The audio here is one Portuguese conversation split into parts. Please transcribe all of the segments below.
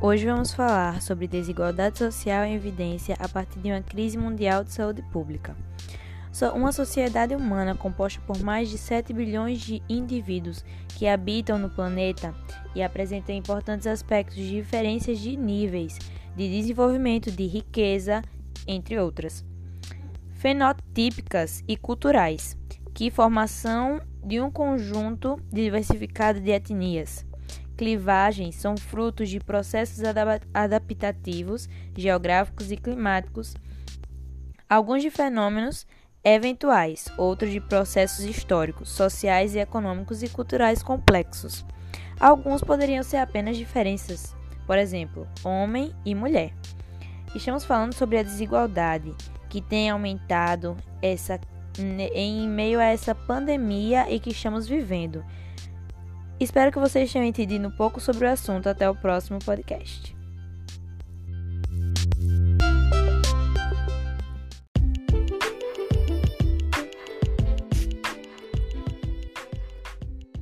Hoje vamos falar sobre desigualdade social em evidência a partir de uma crise mundial de saúde pública. Uma sociedade humana composta por mais de 7 bilhões de indivíduos que habitam no planeta e apresentam importantes aspectos de diferenças de níveis de desenvolvimento, de riqueza, entre outras. Fenotípicas e culturais, que formação de um conjunto diversificado de etnias clivagens são frutos de processos adaptativos, geográficos e climáticos, alguns de fenômenos eventuais, outros de processos históricos, sociais e econômicos e culturais complexos. Alguns poderiam ser apenas diferenças, por exemplo, homem e mulher. Estamos falando sobre a desigualdade que tem aumentado essa, em meio a essa pandemia e que estamos vivendo. Espero que vocês tenham entendido um pouco sobre o assunto. Até o próximo podcast.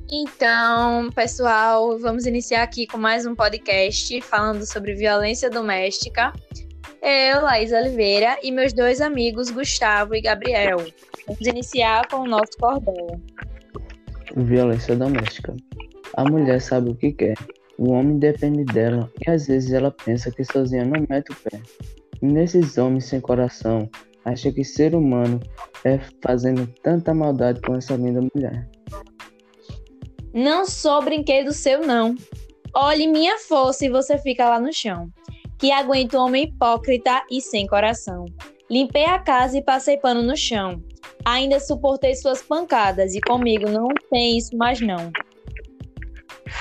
Então, pessoal, vamos iniciar aqui com mais um podcast falando sobre violência doméstica. Eu, Laís Oliveira, e meus dois amigos, Gustavo e Gabriel. Vamos iniciar com o nosso cordão. Violência doméstica. A mulher sabe o que quer, o homem depende dela e às vezes ela pensa que sozinha não mete o pé. E nesses homens sem coração, acha que ser humano é fazendo tanta maldade com essa linda mulher. Não sou brinquedo seu, não. Olhe minha força e você fica lá no chão. Que aguento um homem hipócrita e sem coração. Limpei a casa e passei pano no chão. Ainda suportei suas pancadas e comigo não tem isso mais não.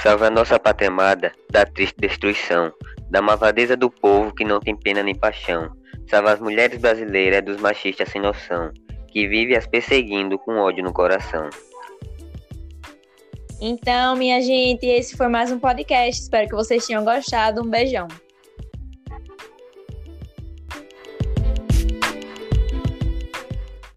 Salve a nossa pátria amada da triste destruição, da malvadeza do povo que não tem pena nem paixão. Salva as mulheres brasileiras dos machistas sem noção, que vive as perseguindo com ódio no coração. Então, minha gente, esse foi mais um podcast. Espero que vocês tenham gostado. Um beijão.